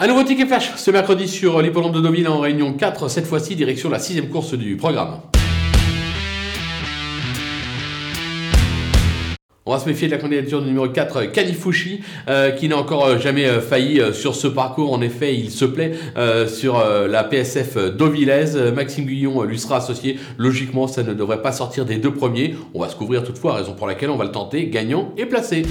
Un nouveau ticket flash ce mercredi sur l'hippodrome de Deauville en réunion 4, cette fois-ci direction la sixième course du programme. On va se méfier de la candidature du numéro 4, Kanifushi, euh, qui n'a encore euh, jamais euh, failli euh, sur ce parcours. En effet, il se plaît sur la PSF d'Auvillaise. Maxime Guillon lui sera associé. Logiquement, ça ne devrait pas sortir des deux premiers. On va se couvrir toutefois, raison pour laquelle on va le tenter gagnant et placé.